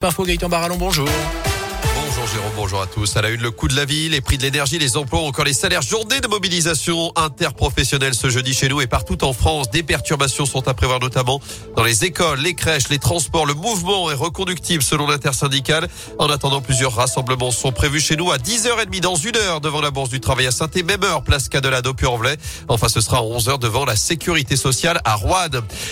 Parfois Gaëtan Barallon, bonjour. Jérôme, bonjour à tous. À la une, le coût de la vie, les prix de l'énergie, les emplois, encore les salaires. Journée de mobilisation interprofessionnelle ce jeudi chez nous et partout en France. Des perturbations sont à prévoir notamment dans les écoles, les crèches, les transports. Le mouvement est reconductible selon l'intersyndicale. En attendant, plusieurs rassemblements sont prévus chez nous à 10h30 dans une heure devant la Bourse du Travail à saint même heure, place Cadelado, Puy-en-Velay. Enfin, ce sera à 11h devant la Sécurité sociale à Rouen.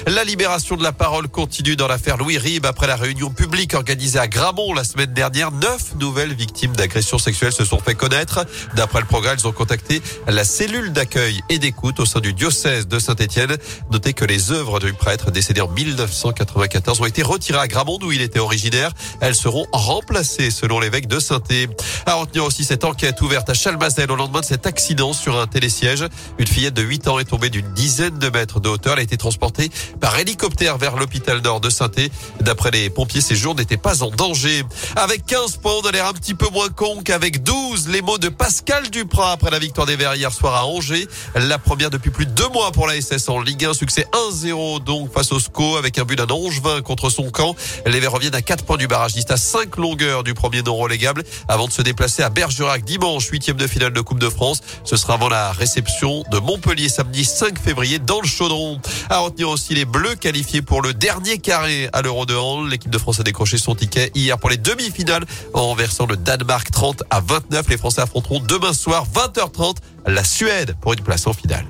La libération de la parole continue dans l'affaire Louis Rib après la réunion publique organisée à Gramont la semaine dernière. Neuf nouvelles victimes d'agressions sexuelles se sont fait connaître. D'après le programme, ils ont contacté la cellule d'accueil et d'écoute au sein du diocèse de Saint-Étienne. Notez que les œuvres du prêtre décédé en 1994 ont été retirées à Gramont où il était originaire. Elles seront remplacées selon l'évêque de saint -Étienne. À retenir aussi cette enquête ouverte à Chalmazel au lendemain de cet accident sur un télésiège. Une fillette de 8 ans est tombée d'une dizaine de mètres de hauteur. Elle a été transportée par hélicoptère vers l'hôpital nord de saint -Étienne. D'après les pompiers, ses jours n'étaient pas en danger. Avec 15 points, on a l'air un petit peu moins con qu'avec 12. Les mots de Pascal Duprat après la victoire des Verts hier soir à Angers. La première depuis plus de deux mois pour la SS en Ligue 1. Succès 1-0 donc face au SCO avec un but d'un Angevin contre son camp. Les Verts reviennent à 4 points du barragiste à 5 longueurs du premier non relégable avant de se déplacer à Bergerac dimanche, huitième de finale de Coupe de France. Ce sera avant la réception de Montpellier samedi 5 février dans le Chaudron. À retenir aussi les Bleus qualifiés pour le dernier carré à l'Euro de Hand. L'équipe de France a décroché son ticket hier pour les demi-finales en renversant le Danemark 30 à 29. Les Français affronteront demain soir 20h30 la Suède pour une place en finale.